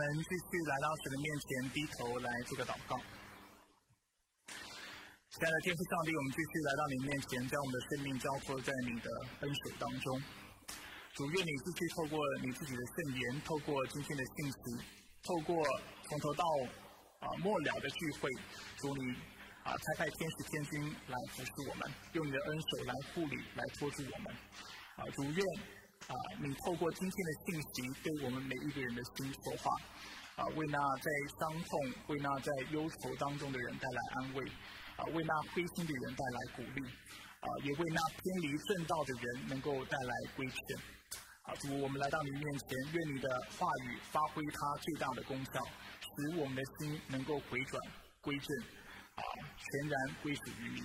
我们继续来到神的面前，低头来做个祷告。亲爱的天父上帝，我们继续来到你面前，将我们的生命交托在你的恩手当中。主愿你继续透过你自己的圣言，透过今天的信息，透过从头到啊末了的聚会，主你啊差派天使天君来服侍我们，用你的恩手来护理，来托住我们。啊，主愿啊你透过今天的信息，对我们每一个人的心说话。啊，为那在伤痛、为那在忧愁当中的人带来安慰。啊，为那灰心的人带来鼓励，啊，也为那偏离正道的人能够带来规劝。啊，主，我们来到你面前，愿你的话语发挥它最大的功效，使我们的心能够回转归正，啊，全然归属于你。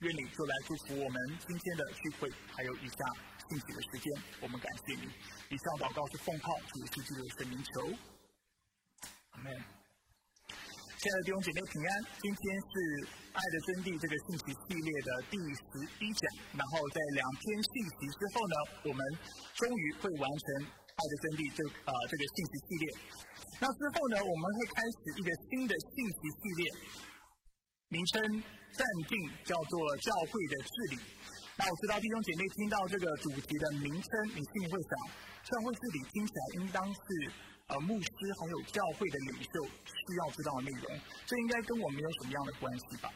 愿你就来祝福我们今天的聚会，还有以下信息的时间，我们感谢你。以上祷告是奉靠主耶稣基督的圣名求，阿门。亲爱的弟兄姐妹平安，今天是《爱的真谛》这个信息系列的第十一讲。然后在两篇信息之后呢，我们终于会完成《爱的真谛》这呃这个信息系列。那之后呢，我们会开始一个新的信息系列，名称暂定叫做“教会的治理”。那我知道弟兄姐妹听到这个主题的名称，你心里会想，教会治理听起来应当是。呃，牧师还有教会的领袖需要知道的内容，这应该跟我没有什么样的关系吧？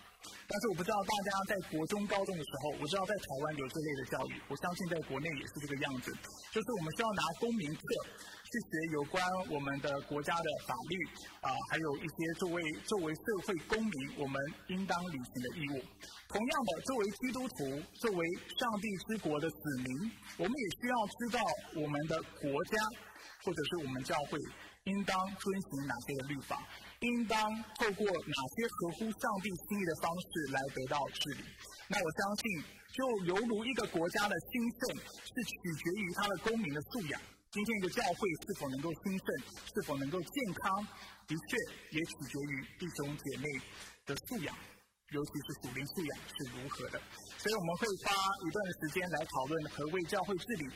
但是我不知道大家在国中、高中的时候，我知道在台湾有这类的教育，我相信在国内也是这个样子，就是我们需要拿公民课去学有关我们的国家的法律啊，还有一些作为作为社会公民我们应当履行的义务。同样的，作为基督徒，作为上帝之国的子民，我们也需要知道我们的国家。或者是我们教会应当遵循哪些的律法，应当透过哪些合乎上帝心意的方式来得到治理？那我相信，就犹如一个国家的兴盛是取决于它的公民的素养。今天一个教会是否能够兴盛，是否能够健康，的确也取决于弟兄姐妹的素养。尤其是属灵素养是如何的，所以我们会花一段时间来讨论何谓教会治理，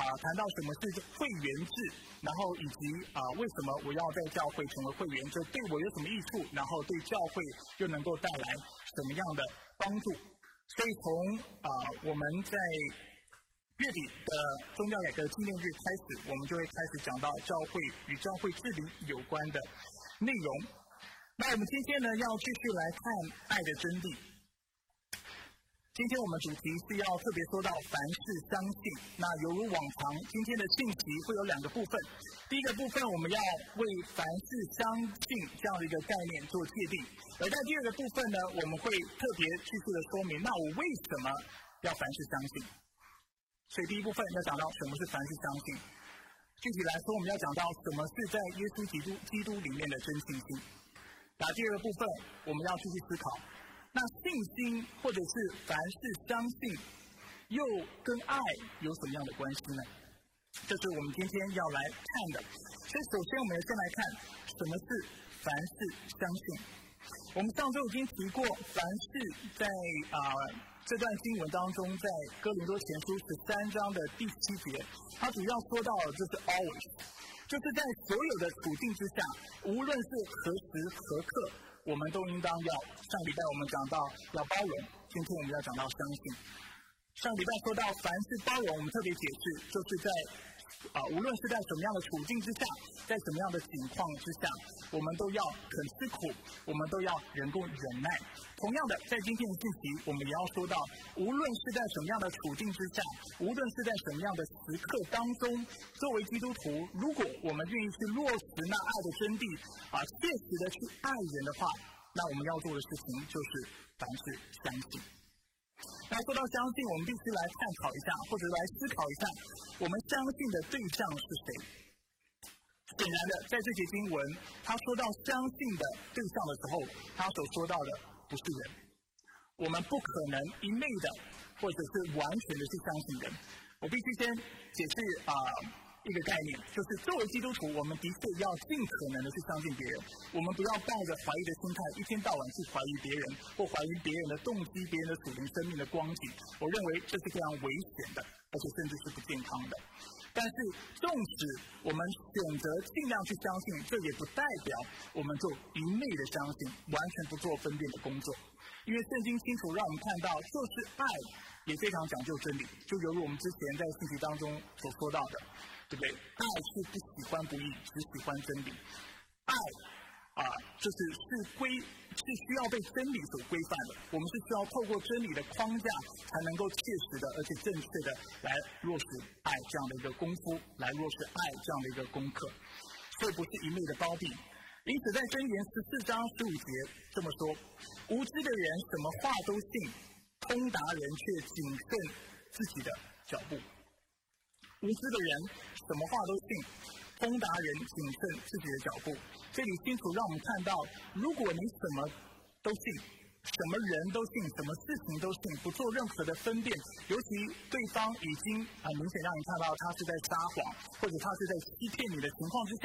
啊，谈到什么是会员制，然后以及啊为什么我要在教会成为会员，这对我有什么益处，然后对教会又能够带来什么样的帮助？所以从啊我们在月底的宗教改革纪念日开始，我们就会开始讲到教会与教会治理有关的内容。那我们今天呢，要继续来看爱的真谛。今天我们主题是要特别说到凡事相信。那犹如往常，今天的信息会有两个部分。第一个部分，我们要为凡事相信这样的一个概念做界定；而在第二个部分呢，我们会特别叙述的说明，那我为什么要凡事相信？所以第一部分要讲到什么是凡事相信。具体来说，我们要讲到什么是在耶稣基督基督里面的真信心。那第二个部分，我们要继续思考，那信心或者是凡事相信，又跟爱有什么样的关系呢？这是我们今天要来看的。所以，首先我们要先来看什么是凡事相信。我们上周已经提过，凡事在啊这段经文当中，在哥林多前书十三章的第七节，它主要说到的就是 always。就是在所有的处境之下，无论是何时何刻，我们都应当要。上礼拜我们讲到要包容，今天我们要讲到相信。上礼拜说到凡是包容，我们特别解释，就是在。啊，无论是在什么样的处境之下，在什么样的情况之下，我们都要肯吃苦，我们都要能够忍耐。同样的，在今天的信息，我们也要说到，无论是在什么样的处境之下，无论是在什么样的时刻当中，作为基督徒，如果我们愿意去落实那爱的真谛，啊，切实的去爱人的话，那我们要做的事情就是凡事相信。那说到相信，我们必须来探讨一下，或者来思考一下，我们相信的对象是谁？显然的，在这节经文，他说到相信的对象的时候，他所说到的不是人。我们不可能一昧的，或者是完全的去相信人。我必须先解释啊。一个概念，就是作为基督徒，我们的确要尽可能的去相信别人。我们不要带着怀疑的心态，一天到晚去怀疑别人，或怀疑别人的动机、别人的属灵生命的光景。我认为这是非常危险的，而且甚至是不健康的。但是，纵使我们选择尽量去相信，这也不代表我们就一昧的相信，完全不做分辨的工作。因为圣经清楚让我们看到，就是爱也非常讲究真理，就犹如我们之前在信息当中所说到的，对不对？爱是不喜欢不义，只喜欢真理。爱啊，就是是规。是需要被真理所规范的，我们是需要透过真理的框架，才能够切实的而且正确的来落实爱这样的一个功夫，来落实爱这样的一个功课，所以不是一昧的包庇。因此，在箴言十四章十五节这么说：无知的人什么话都信，通达人却谨慎自己的脚步。无知的人什么话都信。通达人谨慎自己的脚步，这里清楚让我们看到，如果你什么都信，什么人都信，什么事情都信，不做任何的分辨，尤其对方已经很明显让你看到他是在撒谎，或者他是在欺骗你的情况之下，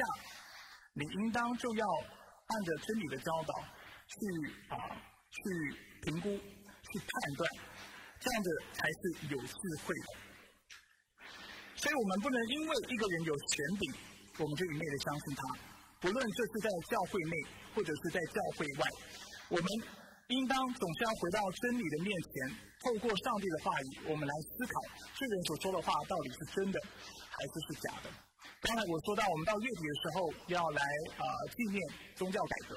你应当就要按着真理的教导去啊去评估、去判断，这样子才是有智慧的。所以我们不能因为一个人有权柄。我们就一昧的相信他，不论这是在教会内或者是在教会外，我们应当总是要回到真理的面前，透过上帝的话语，我们来思考这人所说的话到底是真的还是是假的。刚才我说到，我们到月底的时候要来啊纪念宗教改革。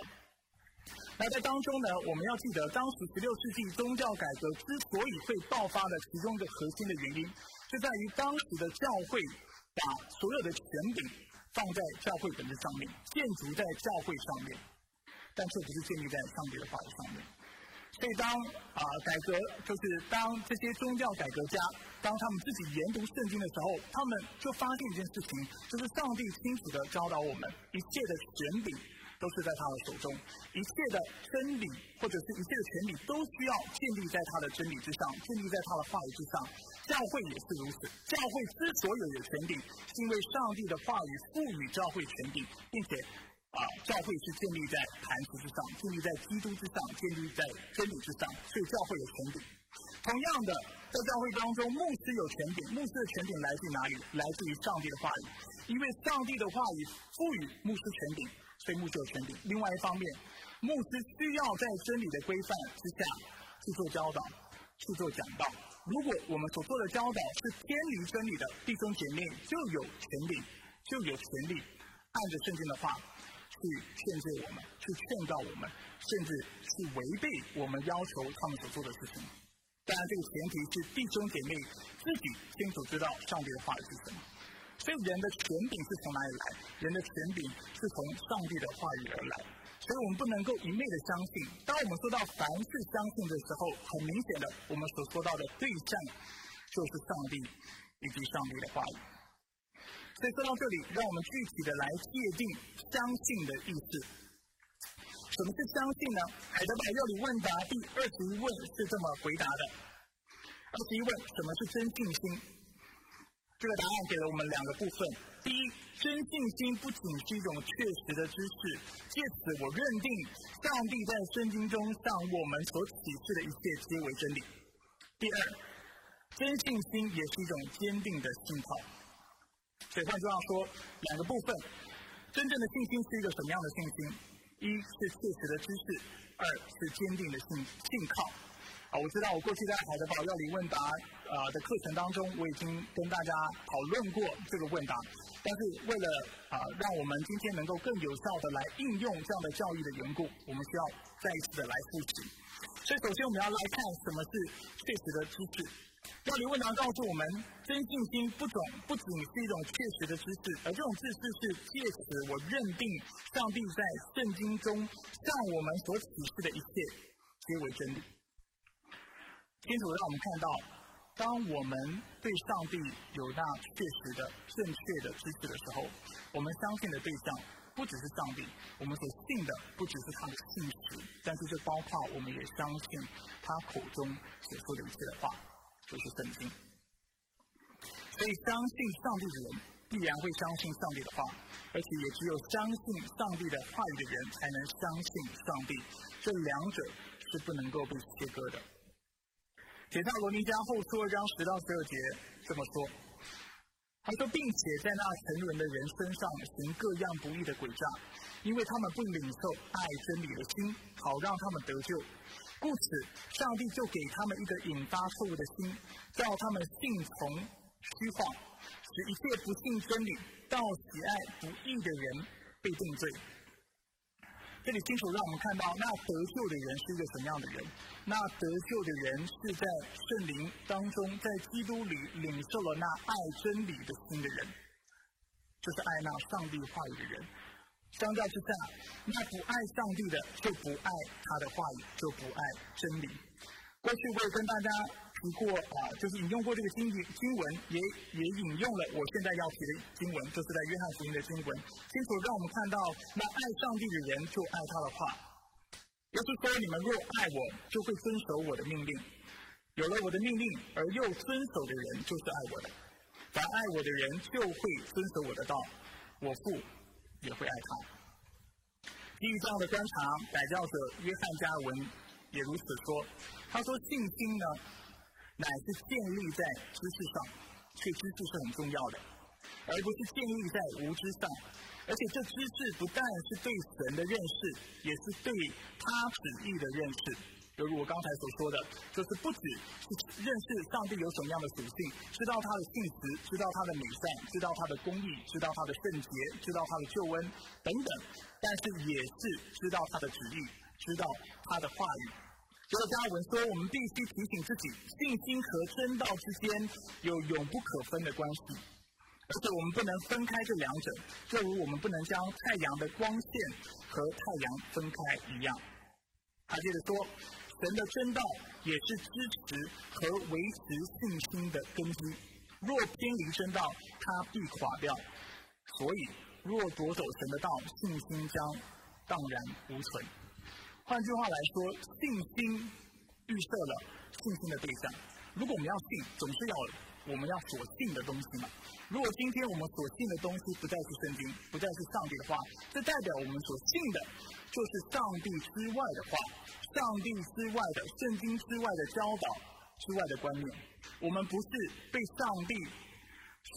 那在当中呢，我们要记得，当时十六世纪宗教改革之所以会爆发的其中一个核心的原因，就在于当时的教会把所有的权柄。放在教会本质上面，建筑在教会上面，但却不是建立在上帝的话语上面。所以，当啊改革，就是当这些宗教改革家，当他们自己研读圣经的时候，他们就发现一件事情，就是上帝清楚的教导我们，一切的权柄都是在他的手中，一切的真理或者是一切的权利都需要建立在他的真理之上，建立在他的话语之上。教会也是如此。教会之所以有权柄，是因为上帝的话语赋予教会权柄，并且啊，教会是建立在磐石之上，建立在基督之上，建立在真理之上，所以教会有权柄。同样的，在教会当中，牧师有权柄，牧师的权柄来自于哪里？来自于上帝的话语。因为上帝的话语赋予牧师权柄，所以牧师有权柄。另外一方面，牧师需要在真理的规范之下去做教导，去做讲道。如果我们所做的教导是偏离真理的，弟兄姐妹就有权利，就有权利按着圣经的话去劝诫我们，去劝告我们，甚至去违背我们要求他们所做的事情。当然，这个前提是弟兄姐妹自己清楚知道上帝的话语是什么。所以，人的权柄是从哪里来？人的权柄是从上帝的话语而来。所以我们不能够一昧的相信。当我们说到凡是相信的时候，很明显的，我们所说到的对象就是上帝以及上帝的话语。所以说到这里，让我们具体的来界定相信的意思。什么是相信呢？海德堡要理问答第二十一问是这么回答的：二十一问，什么是真信心？这个答案给了我们两个部分。第一。真信心不仅是一种确实的知识，借此我认定上帝在圣经中向我们所启示的一切皆为真理。第二，真信心也是一种坚定的信号。所以换句话说，两个部分：真正的信心是一个什么样的信心？一是确实的知识，二是坚定的信信靠。我知道我过去在海德堡要理问答啊的课程当中，我已经跟大家讨论过这个问答。但是为了啊，让我们今天能够更有效的来应用这样的教育的缘故，我们需要再一次的来复习。所以首先我们要来看什么是确实的知识。教理问答告诉我们，真信心不总不仅是一种确实的知识，而这种知识是借此我认定上帝在圣经中向我们所启示的一切皆为真理。清楚让我们看到。当我们对上帝有那确实的、正确的知识的时候，我们相信的对象不只是上帝，我们所信的不只是他的信实，但是这包括我们也相信他口中所说的一切的话，就是圣经。所以，相信上帝的人必然会相信上帝的话，而且也只有相信上帝的话语的人，才能相信上帝。这两者是不能够被切割的。《铁萨罗尼迦后书二章十到十二节这么说：他说，并且在那沉沦的人身上行各样不义的诡诈，因为他们不领受爱真理的心，好让他们得救。故此，上帝就给他们一个引发错误的心，叫他们信从虚谎，使一切不信真理、到喜爱不义的人被定罪。这里清楚让我们看到，那得救的人是一个什么样的人？那得救的人是在圣灵当中，在基督里领受了那爱真理的心的人，就是爱那上帝话语的人。相较之下，那不爱上帝的就不爱他的话语，就不爱真理。过去我也跟大家。提过啊，就是引用过这个经经经文，也也引用了我现在要提的经文，就是在约翰福音的经文，清楚让我们看到，那爱上帝的人就爱他的话。耶稣说：“你们若爱我，就会遵守我的命令。有了我的命令而又遵守的人，就是爱我的。凡爱我的人，就会遵守我的道，我父也会爱他。”基于这样的观察，改教者约翰加尔文也如此说。他说：“信心呢？”乃是建立在知识上，所以知识是很重要的，而不是建立在无知上。而且这知识不但是对神的认识，也是对他旨意的认识。犹如我刚才所说的，就是不只是认识上帝有什么样的属性，知道他的性质，知道他的美善，知道他的公义，知道他的圣洁，知道他的救恩等等，但是也是知道他的旨意，知道他的话语。所以加文说，我们必须提醒自己，信心和真道之间有永不可分的关系，而且我们不能分开这两者，就如我们不能将太阳的光线和太阳分开一样。他接着说，神的真道也是支持和维持信心的根基，若偏离真道，它必垮掉。所以，若夺走神的道，信心将荡然无存。换句话来说，信心预设了信心的对象。如果我们要信，总是要我们要所信的东西嘛。如果今天我们所信的东西不再是圣经，不再是上帝的话，这代表我们所信的就是上帝之外的话，上帝之外的圣经之外的教导之外的观念。我们不是被上帝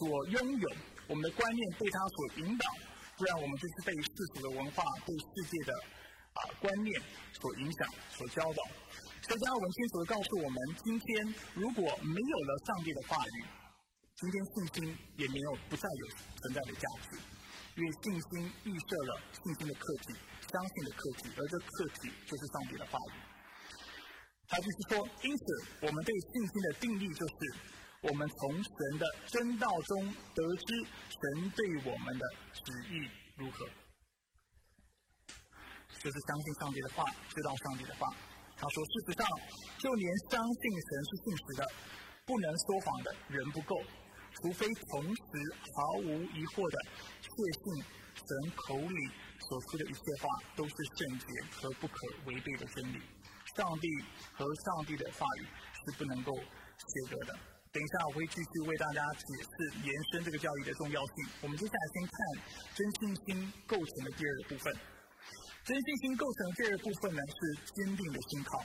所拥有，我们的观念被他所引导，不然我们就是被世俗的文化、被世界的。啊，观念所影响、所教导。所以加尔文清楚的告诉我们：今天如果没有了上帝的话语，今天信心也没有不再有存在的价值。因为信心预设了信心的客体、相信的客体，而这客体就是上帝的话语。他就是说，因此我们对信心的定义就是：我们从神的真道中得知神对我们的旨意如何。就是相信上帝的话，知道上帝的话。他说：“事实上，就连相信神是信实的、不能说谎的人不够，除非同时毫无疑惑的确信神口里所说的一切话都是圣洁和不可违背的真理。上帝和上帝的话语是不能够切割的。”等一下，我会继续为大家解释延伸这个教育的重要性。我们接下来先看真信心构成的第二个部分。真信心构成的第二部分呢，是坚定的信靠。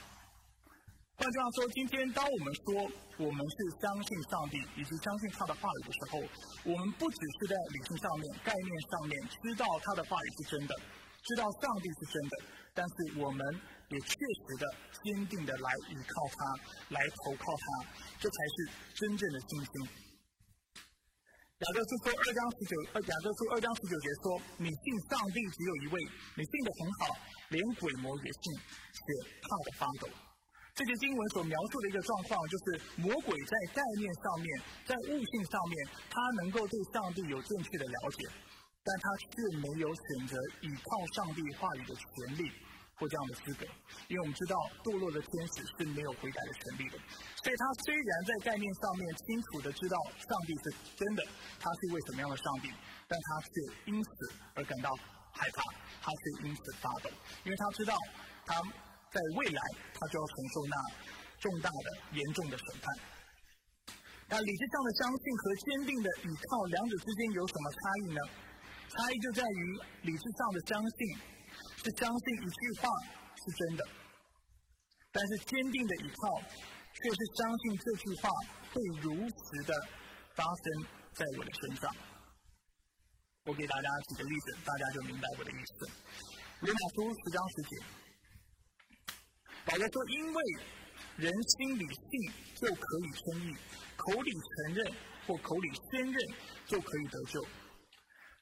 换句话说，今天当我们说我们是相信上帝以及相信他的话语的时候，我们不只是在理性上面、概念上面知道他的话语是真的，知道上帝是真的，但是我们也确实的、坚定的来依靠他，来投靠他，这才是真正的信心。雅各书说二章十九，呃，雅各书二章十九节说：“你信上帝只有一位，你信的很好，连鬼魔也信，且怕的发抖。”这些经文所描述的一个状况，就是魔鬼在概念上面，在悟性上面，他能够对上帝有正确的了解，但他却没有选择倚靠上帝话语的权利。或这样的资格，因为我们知道堕落的天使是没有悔改的权利的，所以他虽然在概念上面清楚的知道上帝是真的，他是一位什么样的上帝，但他却因此而感到害怕，他却因此发抖，因为他知道他在未来他就要承受那重大的、严重的审判。那理智上的相信和坚定的倚靠两者之间有什么差异呢？差异就在于理智上的相信。是相信一句话是真的，但是坚定的依靠，却是相信这句话会如实的发生在我的身上。我给大家举个例子，大家就明白我的意思。罗马书十章十节，保罗说：“因为人心里信就可以称义，口里承认或口里宣认就可以得救。”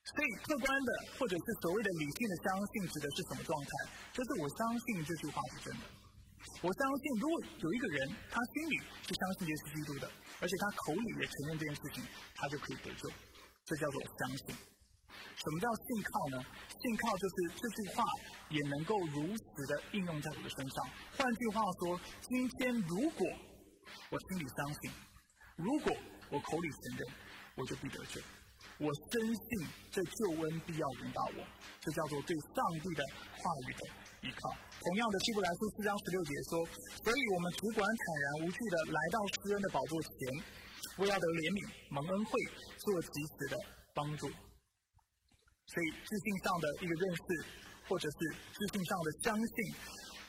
所以，客观的或者是所谓的理性的相信，指的是什么状态？就是我相信这句话是真的。我相信，如果有一个人他心里是相信耶稣基督的，而且他口里也承认这件事情，他就可以得救。这叫做相信。什么叫信靠呢？信靠就是这句话也能够如实的应用在我的身上。换句话说，今天如果我心里相信，如果我口里承认，我就必得救。我深信这救恩必要引导我，这叫做对上帝的话语的依靠。同样的，希伯来书四章十六节说：“所以我们只管坦然无惧的来到施恩的宝座前，为要得怜悯、蒙恩惠、做及时的帮助。”所以，自信上的一个认识，或者是自信上的相信，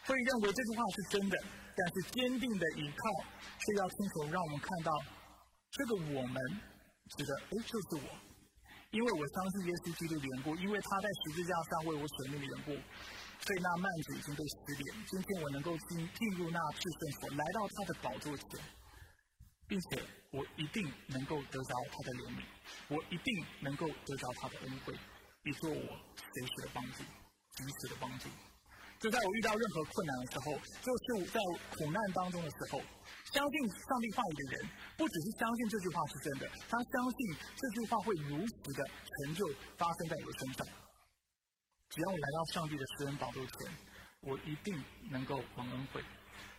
会认为这句话是真的，但是坚定的依靠，却要清楚让我们看到，这个我们指的，哎，就是我，因为我相信耶稣基督的缘故，因为他在十字架上为我舍命的缘故，所以那幔子已经被撕裂。今天我能够进进入那至圣所，来到他的宝座前，并且我一定能够得着他的怜悯，我一定能够得着他的恩惠。以做我随时的帮助，及时的帮助。就在我遇到任何困难的时候，就是在苦难当中的时候，相信上帝话语的人，不只是相信这句话是真的，他相信这句话会如实的成就发生在我的身上。只要我来到上帝的施恩宝座前，我一定能够蒙恩惠，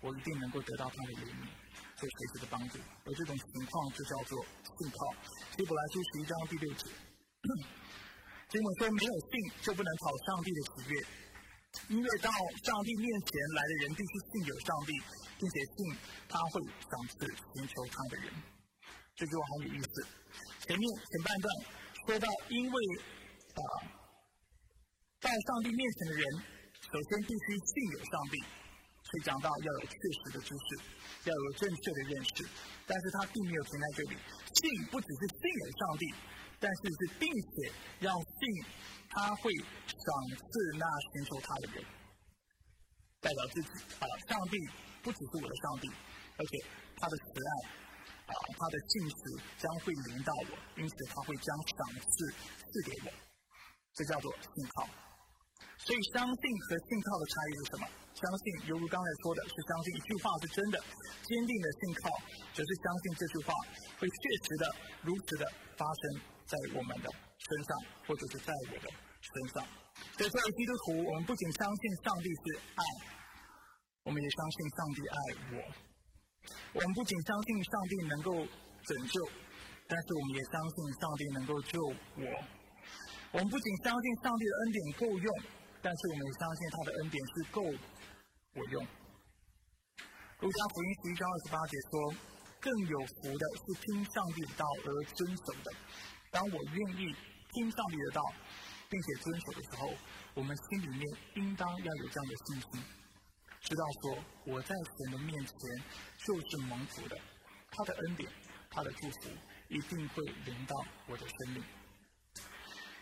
我一定能够得到他的怜悯，做随时的帮助。而这种情况就叫做信靠。希伯来书十一章第六节。经文说：“没有信就不能讨上帝的喜悦，因为到上帝面前来的人必须信有上帝，并且信他会赏赐寻求他的人。”这句话很有意思。前面前半段说到，因为啊，在上帝面前的人首先必须信有上帝，所以讲到要有确实的知识，要有正确的认识。但是他并没有停在这里，信不只是信有上帝。但是是，并且要信他会赏赐那寻求他的人，代表自己啊，上帝不只是我的上帝，而且他的慈爱啊，他的信实将会临到我，因此他会将赏赐赐给我，这叫做信靠。所以，相信和信靠的差异是什么？相信，犹如刚才说的，是相信一句话是真的；坚定的信靠，则是相信这句话会确实的、如实的发生。在我们的身上，或者是在我的身上。所以作为基督徒，我们不仅相信上帝是爱，我们也相信上帝爱我。我们不仅相信上帝能够拯救，但是我们也相信上帝能够救我。我们不仅相信上帝的恩典够用，但是我们也相信他的恩典是够我用。路加福音十一章二十八节说：“更有福的是听上帝的道而遵守的。”当我愿意听上帝的道，并且遵守的时候，我们心里面应当要有这样的信心，知道说我在神的面前就是蒙福的，他的恩典、他的祝福一定会临到我的生命。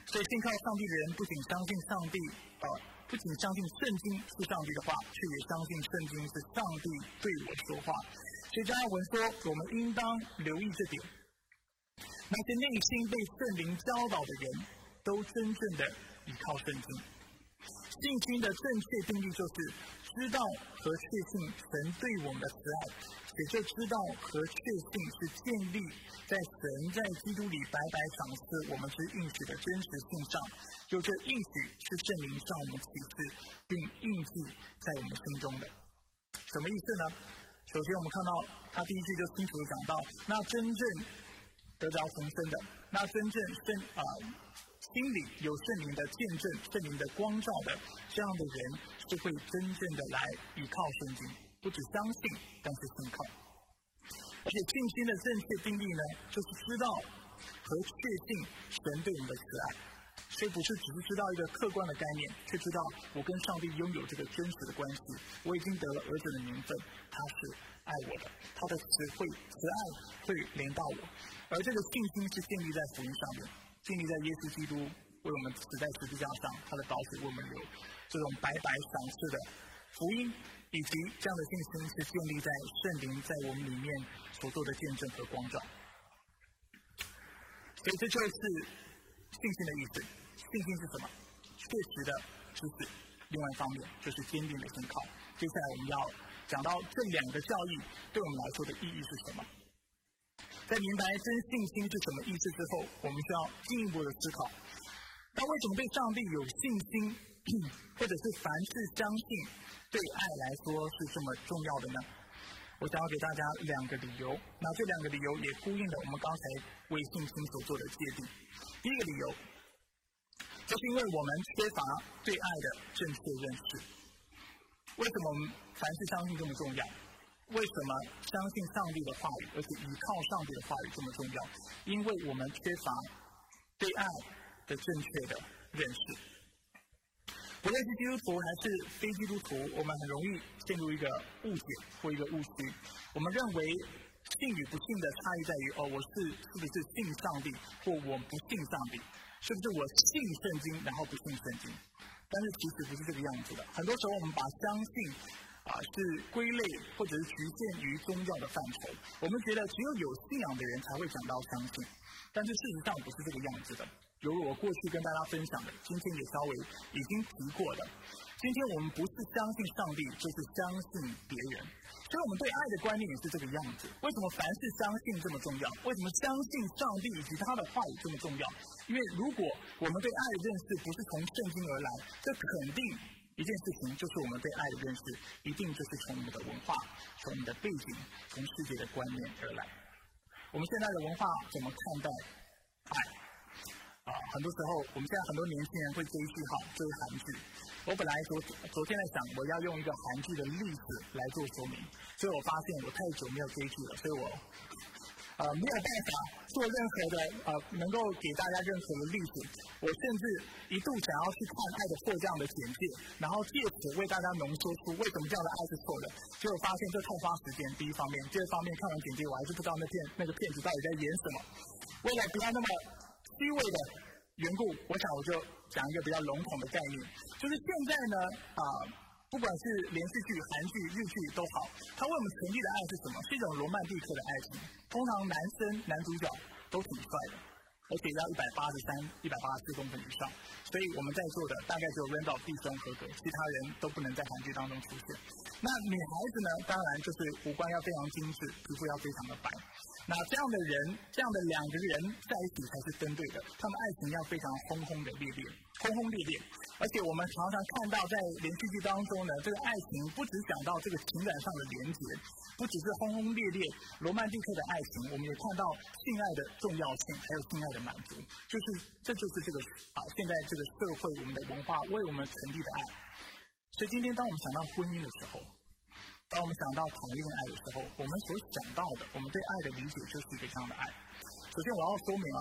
所以信靠上帝的人不仅相信上帝，呃，不仅相信圣经是上帝的话，却也相信圣经是上帝对我说话。所以加尔文说，我们应当留意这点。那些内心被圣灵教导的人，都真正的依靠圣经。信心的正确定义就是知道和确信神对我们的慈爱，也就知道和确信是建立在神在基督里白白赏赐我们之应许的真实性上。就这应许是圣灵向我们启示并印记在我们心中的。什么意思呢？首先我们看到他第一句就清楚的讲到，那真正。得着重生的，那真正圣啊，心里有圣灵的见证、圣灵的光照的这样的人，是会真正的来依靠圣经，不止相信，但是信靠。而且信心的正确定义呢，就是知道和确信神对我们的慈爱，所以不是只是知道一个客观的概念，却知道我跟上帝拥有这个真实的关系。我已经得了儿子的名分，他是爱我的，他的慈会慈爱会连到我。而这个信心是建立在福音上面，建立在耶稣基督为我们死在十字架上，他的宝血为我们流，这种白白赏赐的福音，以及这样的信心是建立在圣灵在我们里面所做的见证和光照。所以这就是信心的意思。信心是什么？确实的知识。另外一方面就是坚定的信靠。接下来我们要讲到这两个教义对我们来说的意义是什么。在明白真信心是什么意思之后，我们需要进一步的思考：那为什么对上帝有信心，或者是凡事相信，对爱来说是这么重要的呢？我想要给大家两个理由。那这两个理由也呼应了我们刚才为信心所做的界定。第一个理由。就是因为我们缺乏对爱的正确认识。为什么凡事相信这么重要？为什么相信上帝的话语，而且依靠上帝的话语这么重要？因为我们缺乏对爱的正确的认识。不论是基督徒还是非基督徒，我们很容易陷入一个误解或一个误区。我们认为信与不信的差异在于：哦，我是是不是信上帝，或我不信上帝。是不是我信圣经，然后不信圣经？但是其实不是这个样子的。很多时候我们把相信啊是归类或者是局限于宗教的范畴。我们觉得只有有信仰的人才会讲到相信，但是事实上不是这个样子的。犹如我过去跟大家分享的，今天也稍微已经提过的。今天我们不是相信上帝，就是相信别人。所以我们对爱的观念也是这个样子。为什么凡事相信这么重要？为什么相信上帝以及他的话语这么重要？因为如果我们对爱的认识不是从圣经而来，这肯定一件事情就是我们对爱的认识一定就是从我们的文化、从我们的背景、从世界的观念而来。我们现在的文化怎么看待爱？啊，很多时候，我们现在很多年轻人会追剧哈，追韩剧。我本来昨昨天在想，我要用一个韩剧的例子来做说明，所以我发现我太久没有追剧了，所以我呃没有办法做任何的呃能够给大家任何的例子。我甚至一度想要去看《爱的迫降》的简介，然后借此为大家浓缩出为什么这样的爱是错的。结果发现这太花时间，第一方面，第二方面看完简介，我还是不知道那片那个片子到底在演什么。为了不要那么。虚伪的缘故，我想我就讲一个比较笼统的概念，就是现在呢啊，不管是连续剧、韩剧、日剧都好，他为我们传递的爱是什么？是一种罗曼蒂克的爱情。通常男生男主角都挺帅的，而且要一百八十三、一百八十四公分以上，所以我们在座的大概只有 Randall 弟兄合格，其他人都不能在韩剧当中出现。那女孩子呢，当然就是五官要非常精致，皮肤要非常的白。那这样的人，这样的两个人在一起才是针对的。他们爱情要非常轰轰的烈烈，轰轰烈烈。而且我们常常看到，在连续剧当中呢，这个爱情不只讲到这个情感上的连结，不只是轰轰烈烈、罗曼蒂克的爱情，我们也看到性爱的重要性，还有性爱的满足。就是这就是这个啊，现在这个社会我们的文化为我们传递的爱。所以今天当我们想到婚姻的时候，当我们想到谈恋爱的时候，我们所想到的，我们对爱的理解就是一个这样的爱。首先，我要说明啊，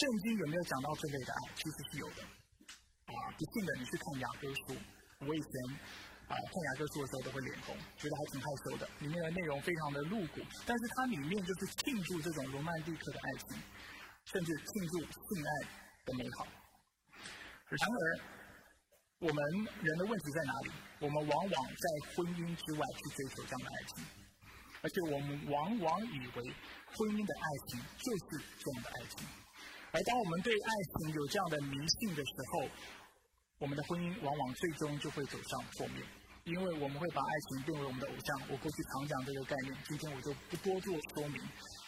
圣经有没有讲到这类的爱？其实是有的。啊，不信的你去看雅各书，我以前啊看雅各书的时候都会脸红，觉得还挺害羞的。里面的内容非常的露骨，但是它里面就是庆祝这种罗曼蒂克的爱情，甚至庆祝性爱的美好。然而，我们人的问题在哪里？我们往往在婚姻之外去追求这样的爱情，而且我们往往以为婚姻的爱情就是这样的爱情。而当我们对爱情有这样的迷信的时候，我们的婚姻往往最终就会走向破灭，因为我们会把爱情变为我们的偶像。我过去常讲这个概念，今天我就不多做说明。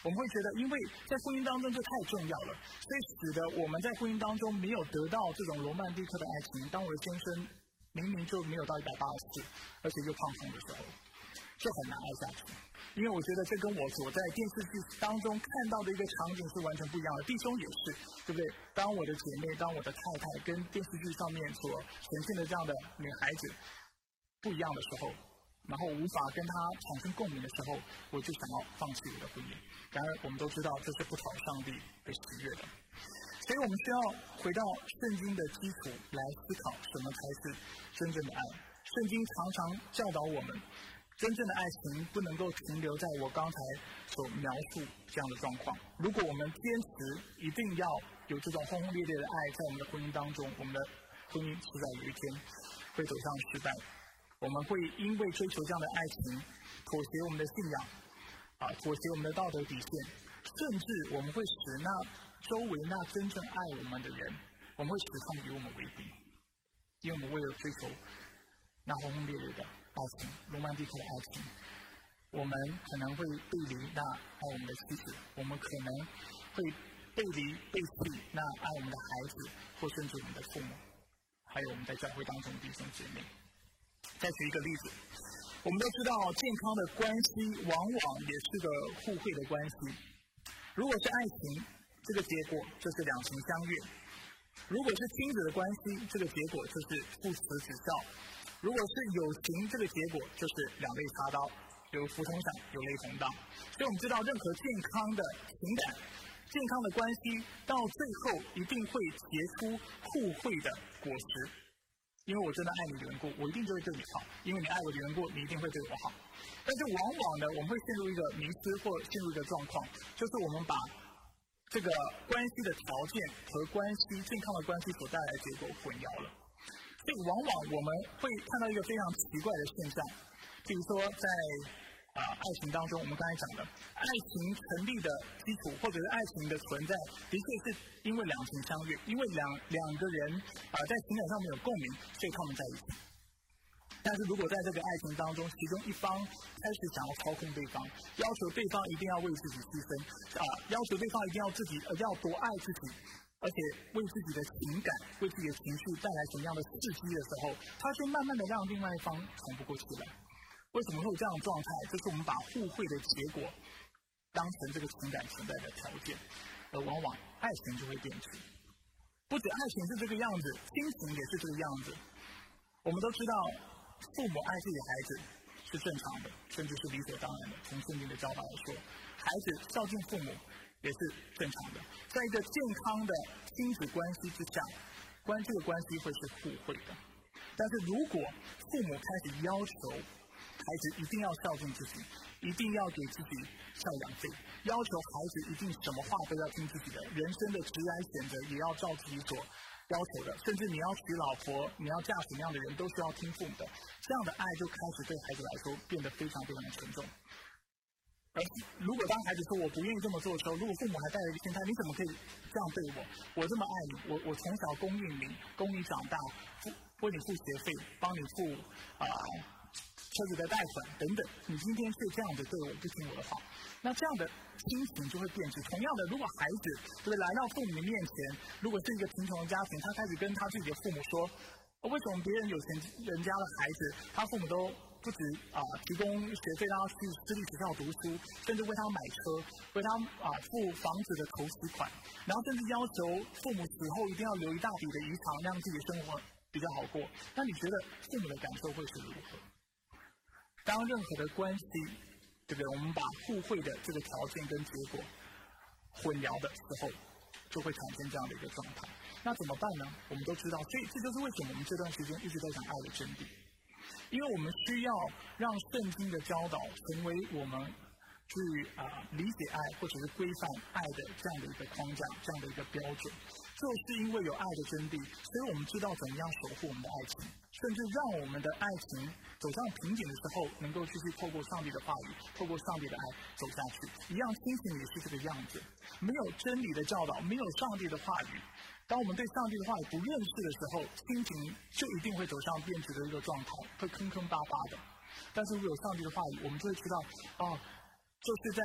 我们会觉得，因为在婚姻当中这太重要了，所以使得我们在婚姻当中没有得到这种罗曼蒂克的爱情。当我的先生明明就没有到一百八十四，而且又胖胖的时候，就很难爱下去。因为我觉得这跟我所在电视剧当中看到的一个场景是完全不一样的。弟兄也是，对不对？当我的姐妹，当我的太太跟电视剧上面所呈现的这样的女孩子不一样的时候。然后无法跟他产生共鸣的时候，我就想要放弃我的婚姻。然而，我们都知道这是不讨上帝的喜悦的。所以我们需要回到圣经的基础来思考，什么才是真正的爱。圣经常常教导我们，真正的爱情不能够停留在我刚才所描述这样的状况。如果我们坚持一定要有这种轰轰烈烈的爱在我们的婚姻当中，我们的婚姻迟早有一天会走向失败。我们会因为追求这样的爱情，妥协我们的信仰，啊，妥协我们的道德底线，甚至我们会使那周围那真正爱我们的人，我们会使他们与我们为敌，因为我们为了追求那轰轰烈烈的爱情、罗曼蒂克的爱情，我们可能会背离那爱我们的妻子，我们可能会背离背弃那爱我们的孩子，或甚至我们的父母，还有我们在教会当中的弟兄姐妹。再举一个例子，我们都知道，健康的关系往往也是个互惠的关系。如果是爱情，这个结果就是两情相悦；如果是亲子的关系，这个结果就是父慈子孝；如果是友情，这个结果就是两肋插刀，有福同享，有泪同当。所以我们知道，任何健康的情感、健康的关系，到最后一定会结出互惠的果实。因为我真的爱你的缘故，我一定就会对你好。因为你爱我的缘故，你一定会对我好。但是往往呢，我们会陷入一个迷失或陷入一个状况，就是我们把这个关系的条件和关系健康的关系所带来的结果混淆了。所以往往我们会看到一个非常奇怪的现象，比如说在。啊，爱情当中，我们刚才讲的，爱情成立的基础，或者是爱情的存在，的确是因为两情相悦，因为两两个人啊在情感上面有共鸣，所以他们在一起。但是如果在这个爱情当中，其中一方开始想要操控对方，要求对方一定要为自己牺牲，啊，要求对方一定要自己呃要多爱自己，而且为自己的情感、为自己的情绪带来什么样的刺激的时候，他就慢慢的让另外一方喘不过气来。为什么会有这样的状态？就是我们把互惠的结果当成这个情感存在的条件，而往往爱情就会变质。不止爱情是这个样子，亲情也是这个样子。我们都知道，父母爱自己的孩子是正常的，甚至是理所当然的。从圣经的教导来说，孩子孝敬父母也是正常的。在一个健康的亲子关系之下，关这个关系会是互惠的。但是如果父母开始要求，孩子一定要孝敬自己，一定要给自己孝养费，要求孩子一定什么话都要听自己的，人生的职业选择也要照自己所要求的，甚至你要娶老婆，你要嫁什么样的人都需要听父母的，这样的爱就开始对孩子来说变得非常非常的沉重。而如果当孩子说我不愿意这么做的时候，如果父母还带着一个心态，你怎么可以这样对我？我这么爱你，我我从小供应你，供你长大，付为你付学费，帮你付啊。车子的贷款等等，你今天却这样子对我不听我的话，那这样的亲情就会变质。同样的，如果孩子对来到父母的面前，如果是一个贫穷的家庭，他开始跟他自己的父母说：“为什么别人有钱人家的孩子，他父母都不止啊提供学费让他去私立学校读书，甚至为他买车，为他啊付房子的投资款，然后甚至要求父母死后一定要留一大笔的遗产，让自己的生活比较好过。那你觉得父母的感受会是如何？”当任何的关系，对不对？我们把互惠的这个条件跟结果混淆的时候，就会产生这样的一个状态。那怎么办呢？我们都知道，所以这就是为什么我们这段时间一直在讲爱的真谛，因为我们需要让圣经的教导成为我们去啊理解爱或者是规范爱的这样的一个框架，这样的一个标准。就是因为有爱的真谛，所以我们知道怎么样守护我们的爱情，甚至让我们的爱情走向瓶颈的时候，能够继续透过上帝的话语，透过上帝的爱走下去。一样，亲情也是这个样子。没有真理的教导，没有上帝的话语，当我们对上帝的话语不认识的时候，亲情就一定会走向变质的一个状态，会坑坑巴巴的。但是，如果有上帝的话语，我们就会知道，啊，就是在。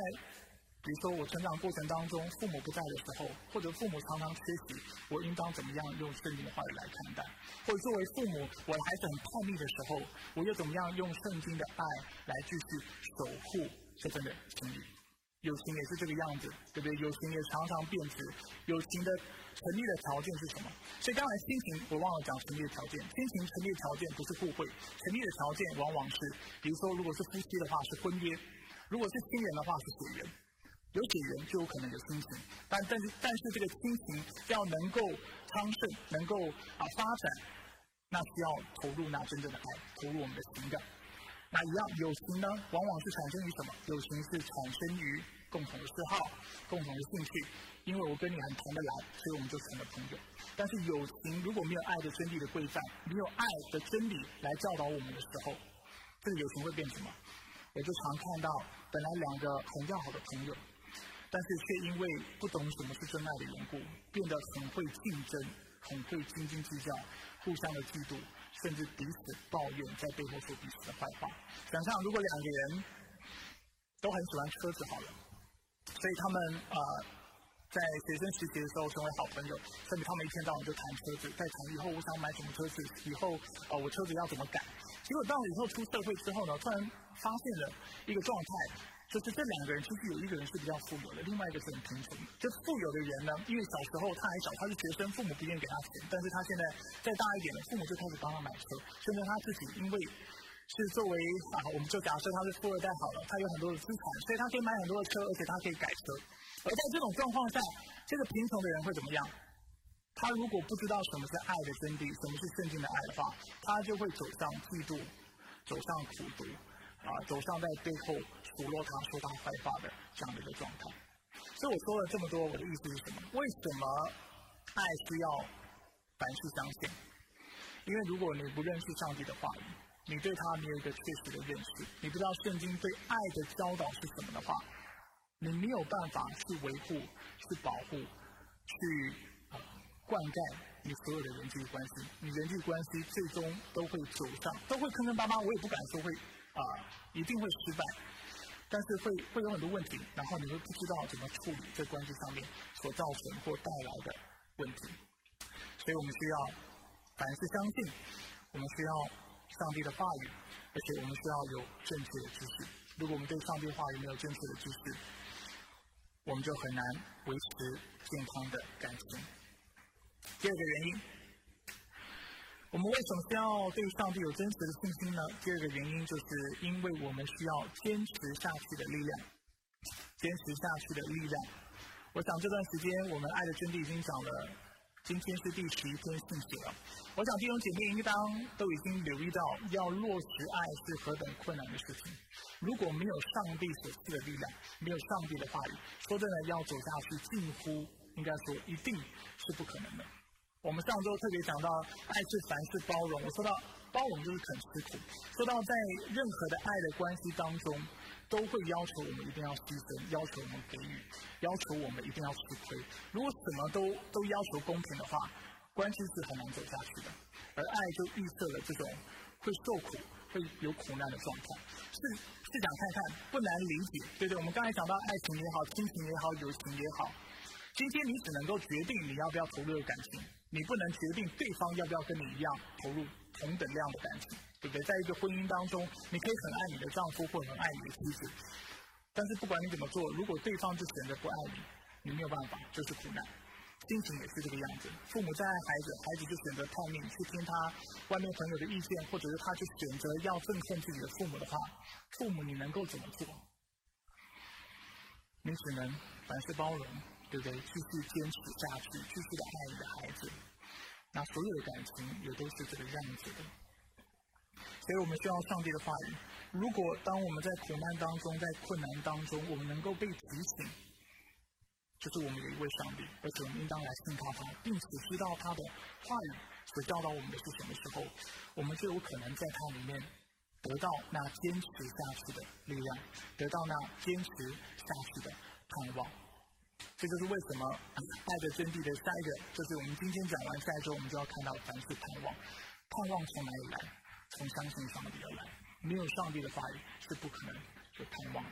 比如说，我成长过程当中，父母不在的时候，或者父母常常缺席，我应当怎么样用圣经的话语来看待？或者作为父母，我的孩子很叛逆的时候，我又怎么样用圣经的爱来继续守护这份的情谊？友情也是这个样子，对不对？友情也常常变质。友情的成立的条件是什么？所以刚才亲情我忘了讲成立的条件。亲情成立的条件不是互惠，成立的条件往往是，比如说如果是夫妻的话是婚约，如果是亲人的话是血缘。有血缘就有可能有亲情，但但是但是这个亲情要能够昌盛，能够啊发展，那需要投入那真正的爱，投入我们的情感。那一样，友情呢，往往是产生于什么？友情是产生于共同的嗜好、共同的兴趣。因为我跟你很谈得来，所以我们就成了朋友。但是友情如果没有爱的真理的规范，没有爱的真理来教导我们的时候，这个友情会变什么？我就常看到，本来两个很要好的朋友。但是却因为不懂什么是真爱的缘故，变得很会竞争，很会斤斤计较，互相的嫉妒，甚至彼此抱怨，在背后说彼此的坏话。想象如果两个人都很喜欢车子好了，所以他们啊在学生时期的时候成为好朋友，甚至他们一天到晚就谈车子，在谈以后我想买什么车子，以后啊我车子要怎么改。结果到了以后出社会之后呢，突然发现了一个状态。就是这两个人，其实有一个人是比较富有的，另外一个是很贫穷的。这富有的人呢，因为小时候他还小，他是学生，父母不愿意给他钱。但是他现在再大一点了，父母就开始帮他买车。甚至他自己因为是作为啊，我们就假设他是富二代好了，他有很多的资产，所以他可以买很多的车，而且他可以改车。而在这种状况下，这个贫穷的人会怎么样？他如果不知道什么是爱的真谛，什么是圣经的爱的话，他就会走向嫉妒，走向苦读。啊，走上在背后数落他、说他坏话的这样的一个状态。所以我说了这么多，我的意思是什么？为什么爱需要凡事相信？因为如果你不认识上帝的话语，你对他没有一个确实的认识，你不知道圣经对爱的教导是什么的话，你没有办法去维护、去保护、去灌溉你所有的人际关系。你人际关系最终都会走上，都会坑坑巴巴。我也不敢说会。啊，一定会失败，但是会会有很多问题，然后你会不知道怎么处理这关系上面所造成或带来的问题，所以我们需要凡事相信，我们需要上帝的话语，而且我们需要有正确的知识。如果我们对上帝话语没有正确的知识，我们就很难维持健康的感情。第二个原因。我们为什么需要对上帝有真实的信心呢？第二个原因就是因为我们需要坚持下去的力量，坚持下去的力量。我想这段时间我们爱的真谛已经讲了，今天是第十一篇信息了。我想弟兄姐妹应当都已经留意到，要落实爱是何等困难的事情。如果没有上帝所赐的力量，没有上帝的话语，说真的要走下去，近乎应该说一定是不可能的。我们上周特别讲到，爱是凡事包容。我说到包容就是肯吃苦。说到在任何的爱的关系当中，都会要求我们一定要牺牲，要求我们给予，要求我们一定要吃亏。如果什么都都要求公平的话，关系是很难走下去的。而爱就预设了这种会受苦、会有苦难的状态。是是想看看，不难理解，对对？我们刚才讲到爱情也好，亲情也好，友情也好，今天你只能够决定你要不要投入感情。你不能决定对方要不要跟你一样投入同等量的感情，对不对？在一个婚姻当中，你可以很爱你的丈夫或很爱你的妻子，但是不管你怎么做，如果对方就选择不爱你，你没有办法，就是苦难。亲情也是这个样子，父母在爱孩子，孩子就选择叛逆，去听他外面朋友的意见，或者是他就选择要憎恨自己的父母的话，父母你能够怎么做？你只能凡事包容。对不对？继续坚持下去，继续的爱你的孩子，那所有的感情也都是这个样子的。所以我们需要上帝的话语。如果当我们在苦难当中，在困难当中，我们能够被提醒，就是我们有一位上帝，而且我们应当来信靠他，并且知道他的话语所教导我们的是什么时候，我们就有可能在他里面得到那坚持下去的力量，得到那坚持下去的盼望。这就是为什么爱的真谛的下一个，就是我们今天讲完下一周，我们就要看到凡事盼望。盼望从哪里来？从相信上帝而来。没有上帝的话语，是不可能有盼望的。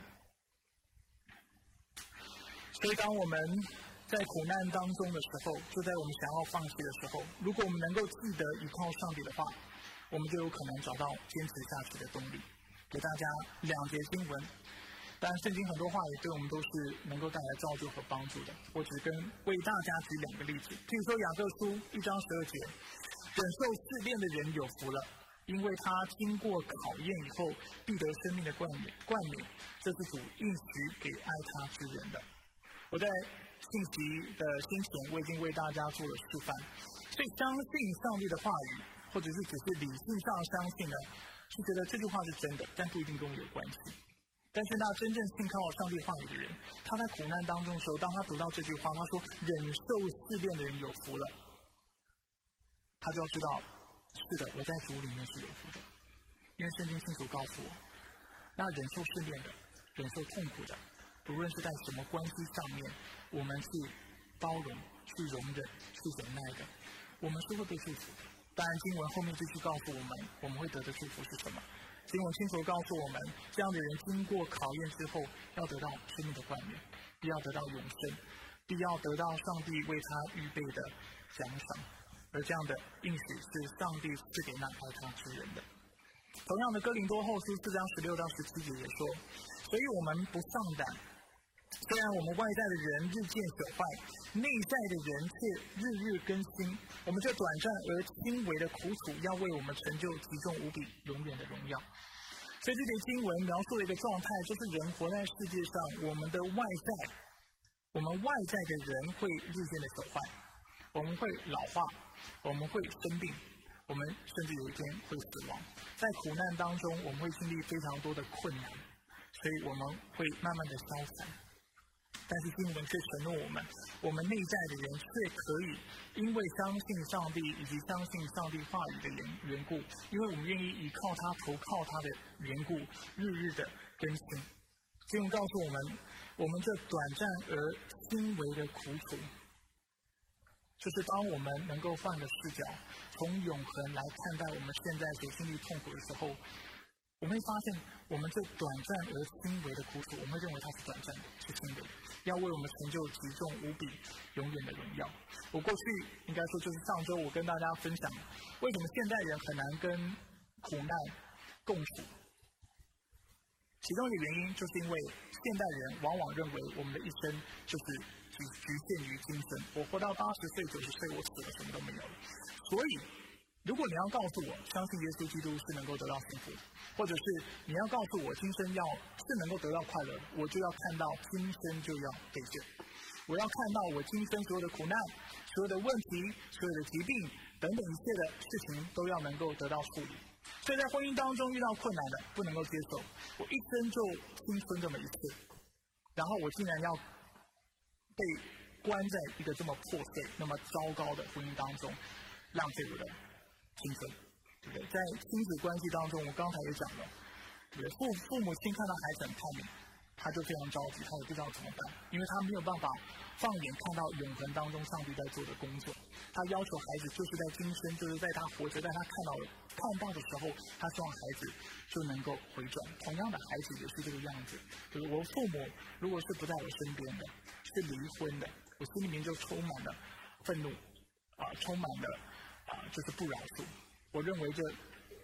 所以，当我们在苦难当中的时候，就在我们想要放弃的时候，如果我们能够记得依靠上帝的话，我们就有可能找到坚持下去的动力。给大家两节经文。但圣经很多话语对我们都是能够带来造就和帮助的。我只跟为大家举两个例子，譬如说雅各书一章十二节，忍受试炼的人有福了。因为他经过考验以后必得生命的冠冕，冠冕这是主应许给爱他之人的。我在信息的先前，我已经为大家做了示范。所以相信上帝的话语，或者是只是理性上相信呢，是觉得这句话是真的，但不一定跟我有关系。但是那真正信靠上帝话语的人，他在苦难当中的时候，当他读到这句话，他说忍受试炼的人有福了，他就要知道，是的，我在主里面是有福的，因为圣经清楚告诉我，那忍受试炼的，忍受痛苦的。无论是在什么关系上面，我们是包容、去容忍、去忍耐的，我们是会被祝福的。当然，经文后面继续告诉我们，我们会得的祝福是什么？经文清楚告诉我们，这样的人经过考验之后，要得到生命的冠冕，必要得到永生，必要得到上帝为他预备的奖赏。而这样的应许是上帝赐给那爱他之人的。同样的，哥林多后书四章十六到十七节也说，所以我们不上胆。虽然我们外在的人日渐朽坏，内在的人却日日更新。我们这短暂而轻微的苦楚，要为我们成就极重无比、永远的荣耀。所以这节经文描述了一个状态，就是人活在世界上，我们的外在，我们外在的人会日渐的朽坏，我们会老化，我们会生病，我们甚至有一天会死亡。在苦难当中，我们会经历非常多的困难，所以我们会慢慢的消散。但是经文却承诺我们，我们内在的人却可以，因为相信上帝以及相信上帝话语的缘缘故，因为我们愿意依靠他、投靠他的缘故，日日的更新。经文告诉我们，我们这短暂而轻微的苦楚，就是当我们能够换个视角，从永恒来看待我们现在所经历痛苦的时候。我们会发现，我们这短暂而轻微的苦楚，我们会认为它是短暂的，是轻微的，要为我们成就极重无比、永远的荣耀。我过去应该说，就是上周我跟大家分享，为什么现代人很难跟苦难共处。其中一个原因，就是因为现代人往往认为我们的一生就是局局限于精神。我活到八十岁、九十岁，我死了，什么都没有了。所以。如果你要告诉我，相信耶稣基督是能够得到幸福，或者是你要告诉我，今生要是能够得到快乐，我就要看到今生就要得救，我要看到我今生所有的苦难、所有的问题、所有的疾病等等一切的事情都要能够得到处理。所以在婚姻当中遇到困难的，不能够接受，我一生就青春这么一次，然后我竟然要被关在一个这么破碎、那么糟糕的婚姻当中，浪费我的。青春，对不对？在亲子关系当中，我刚才也讲了，对父父母亲看到孩子很叛逆，他就非常着急，他也不知道怎么办，因为他没有办法放眼看到永恒当中上帝在做的工作。他要求孩子就是在今生，就是在他活着，在他看到看到的时候，他希望孩子就能够回转。同样的，孩子也是这个样子，就是我父母如果是不在我身边的，是离婚的，我心里面就充满了愤怒，啊，充满了。啊，就是不饶恕。我认为这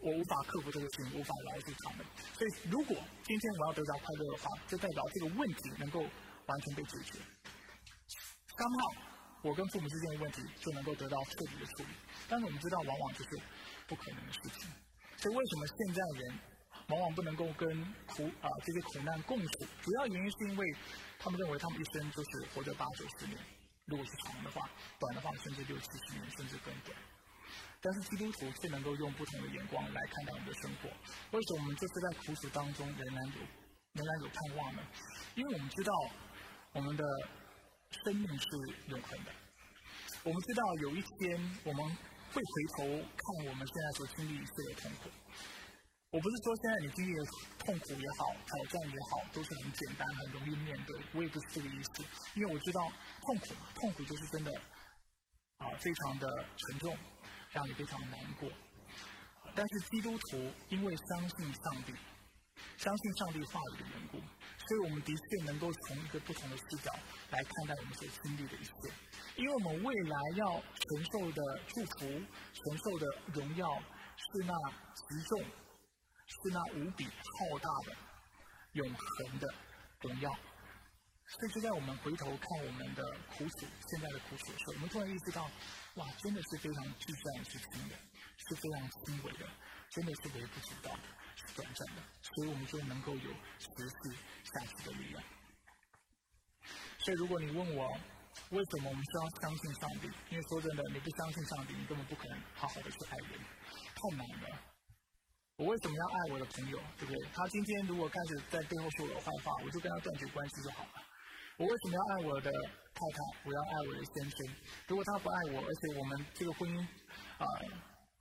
我无法克服这个事情，无法饶恕他们。所以，如果今天我要得到快乐的话，就代表这个问题能够完全被解决。刚好我跟父母之间的问题就能够得到彻底的处理。但是我们知道，往往就是不可能的事情。所以，为什么现在人往往不能够跟苦啊这些苦难共处？主要原因是因为他们认为他们一生就是活着八九十年，如果是长的话，短的话甚至六七十年，甚至更短。但是基督徒却能够用不同的眼光来看待我们的生活。为什么我们这次在苦楚当中仍然有仍然有盼望呢？因为我们知道我们的生命是永恒的。我们知道有一天我们会回头看我们现在所经历一切的痛苦。我不是说现在你经历的痛苦也好、挑战也好，都是很简单、很容易面对。我也不是这个意思，因为我知道痛苦，痛苦就是真的啊，非常的沉重。让你非常难过，但是基督徒因为相信上帝，相信上帝话语的缘故，所以我们的确能够从一个不同的视角来看待我们所经历的一切。因为我们未来要承受的祝福、承受的荣耀，是那极重、是那无比浩大的、永恒的荣耀。所以就在我们回头看我们的苦楚，现在的苦楚的时候，我们突然意识到。哇，真的是非常巨大的事情的，是非常轻微的，真的是微不足道的，是短暂的，所以我们就能够有持续下去的力量。所以，如果你问我为什么我们需要相信上帝，因为说真的，你不相信上帝，你根本不可能好好的去爱人，太难了。我为什么要爱我的朋友，对不对？他今天如果开始在背后说我的坏话，我就跟他断绝关系就好了。我为什么要爱我的太太？我要爱我的先生。如果他不爱我，而且我们这个婚姻啊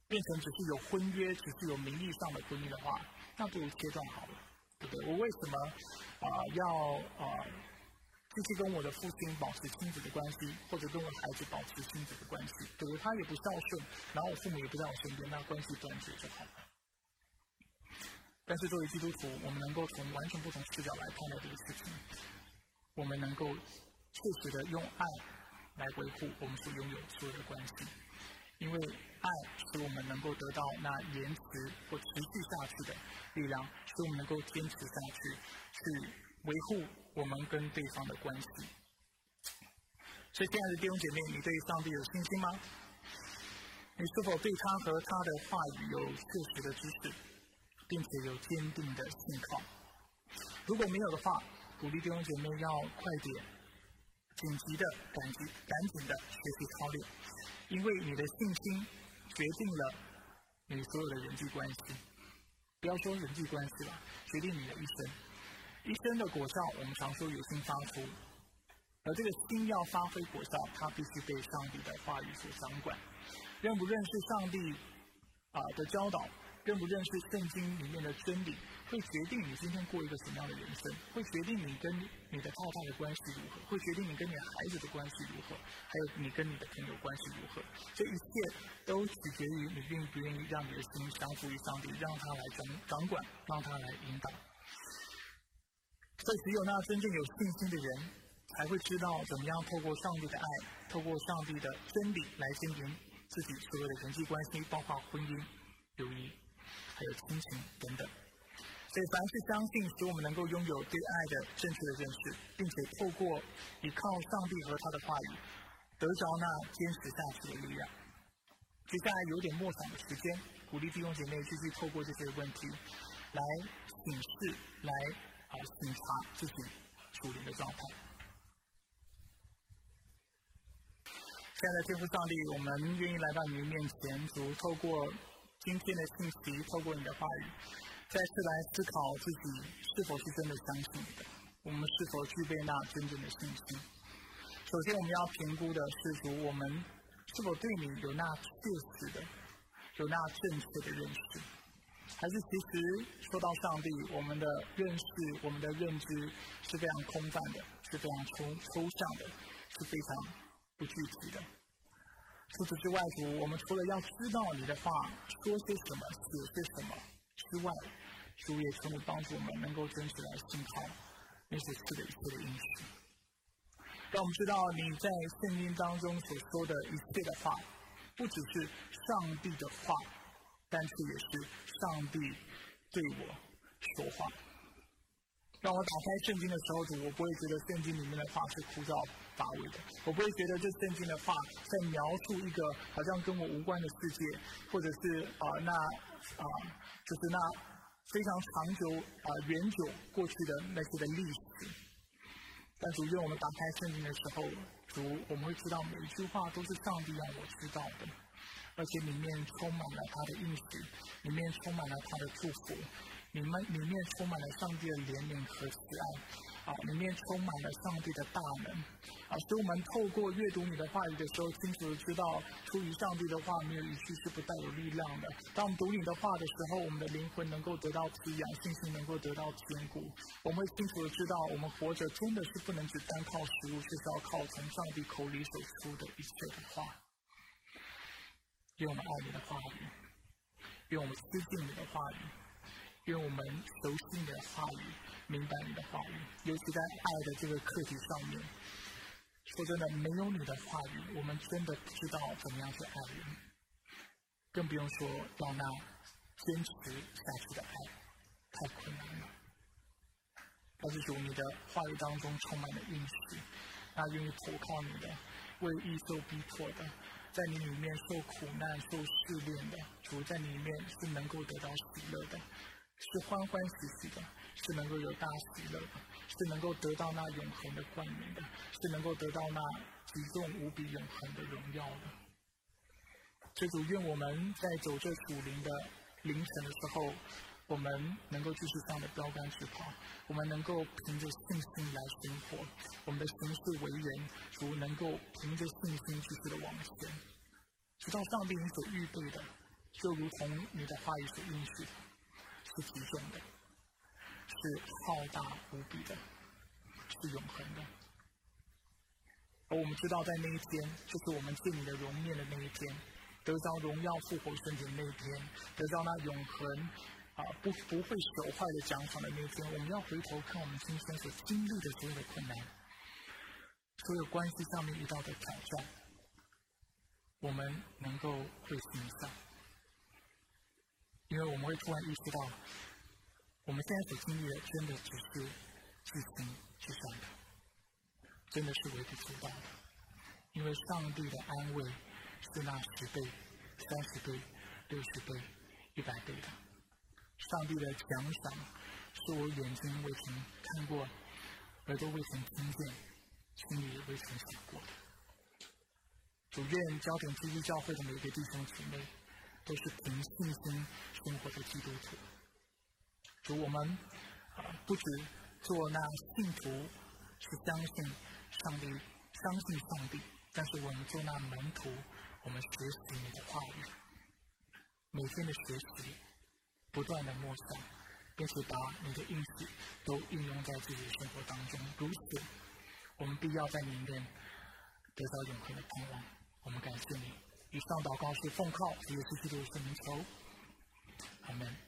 变成只是有婚约，只是有名义上的婚姻的话，那不如切断好了，对不对？我为什么啊要啊继续跟我的父亲保持亲子的关系，或者跟我孩子保持亲子的关系？对不对？他也不孝顺，然后我父母也不在我身边，那关系断绝就好了。但是作为基督徒，我们能够从完全不同视角来看待这个事情。我们能够确实的用爱来维护我们所拥有所有的关系，因为爱使我们能够得到那延迟或持续下去的力量，使我们能够坚持下去，去维护我们跟对方的关系。所以，亲爱的弟兄姐妹，你对上帝有信心吗？你是否对他和他的话语有确实的知识，并且有坚定的信靠？如果没有的话，鼓励弟兄姐妹要快点、紧急的、赶紧、赶紧的学习操练，因为你的信心决定了你所有的人际关系。不要说人际关系了，决定你的一生。一生的果效，我们常说有心发出，而这个心要发挥果效，它必须被上帝的话语所掌管。认不认识上帝啊的教导？认不认识圣经里面的真理？会决定你今天过一个什么样的人生，会决定你跟你的太太的关系如何，会决定你跟你孩子的关系如何，还有你跟你的朋友关系如何。这一切都取决于你愿不愿意让你的心降服于上帝，让他来掌掌管，让他来引导。所以，只有那真正有信心的人，才会知道怎么样透过上帝的爱，透过上帝的真理来经营自己所有的人际关系，包括婚姻、友谊，还有亲情等等。所以，凡是相信使我们能够拥有对爱的正确的认识，并且透过依靠上帝和他的话语，得着那坚持下去的力量。接下来有点默想的时间，鼓励弟兄姐妹继续透过这些问题来警示、来啊审查自己处理的状态。现在，天父上帝，我们愿意来到你的面前，主透过今天的信息，透过你的话语。再次来思考自己是否是真的相信的，我们是否具备那真正的信心？首先，我们要评估的是说，我们是否对你有那确实的、有那正确的认识，还是其实说到上帝，我们的认识、我们的认知是非常空泛的，是非常抽抽象的，是非常不具体的。除此之外，主，我们除了要知道你的话说些什么、写些什么之外，主也求你帮助我们，能够真实来信靠你所赐的一切的应许，让我们知道你在圣经当中所说的一切的话，不只是上帝的话，但是也是上帝对我说话。让我打开圣经的时候，主我不会觉得圣经里面的话是枯燥的乏味的，我不会觉得这圣经的话在描述一个好像跟我无关的世界，或者是啊那啊就是那。非常长久啊，远久过去的那些的历史。但主，愿我们打开圣经的时候，主我们会知道每一句话都是上帝让我知道的，而且里面充满了他的应许，里面充满了他的祝福，里面里面充满了上帝的怜悯和慈爱。啊，里面充满了上帝的大能，啊，所以我们透过阅读你的话语的时候，清楚的知道，出于上帝的话，没有一句是不带有力量的。当我们读你的话的时候，我们的灵魂能够得到滋养，信心能够得到坚固。我们会清楚的知道，我们活着真的是不能只单靠食物，是要靠从上帝口里所出的一切的话。愿我们爱你的话语，愿我们思近你的话语，愿我们熟悉的话语。明白你的话语，尤其在爱的这个课题上面。说真的，没有你的话语，我们真的不知道怎么样去爱人，更不用说要那坚持下去的爱，太困难了。但是主，你的话语当中充满了应许，那愿意投靠你的，为易受逼迫的，在你里面受苦难、受试炼的，主在你里面是能够得到喜乐的，是欢欢喜喜的，是能够有大喜乐的，是能够得到那永恒的冠冕的，是能够得到那极重无比永恒的荣耀的。这主愿我们在走这属灵的凌晨的时候。我们能够继续向着标杆去跑，我们能够凭着信心来生活，我们的行事为人，如能够凭着信心继续的往前，直到上帝你所预备的，就如同你的话语所应许，是极重的，是浩大无比的，是永恒的。而我们知道，在那一天，就是我们见你的容面的那一天，得着荣耀复活圣洁那一天，得到那永恒。啊，不不会朽坏的奖赏的那一天，我们要回头看我们今天所经历的所有的困难，所有关系上面遇到的挑战，我们能够会心一笑，因为我们会突然意识到，我们现在所经历的真的只是自行之上的，真的是微不足道的，因为上帝的安慰是那十倍、三十倍、六十倍、一百倍的。上帝的奖赏是我眼睛未曾看过，耳朵未曾听见，心里未曾想过的。主愿焦点基督教会的每一个弟兄姊妹，都是凭信心生活的基督徒。主我们啊，不止做那信徒，是相信上帝，相信上帝，但是我们做那门徒，我们学习你的话语，每天的学习。不断的默想，并且把你的意识都应用在自己的生活当中。如此，我们必要在里面得到永恒的盼望。我们感谢你。上岛高速奉靠耶稣基督的名求。阿门。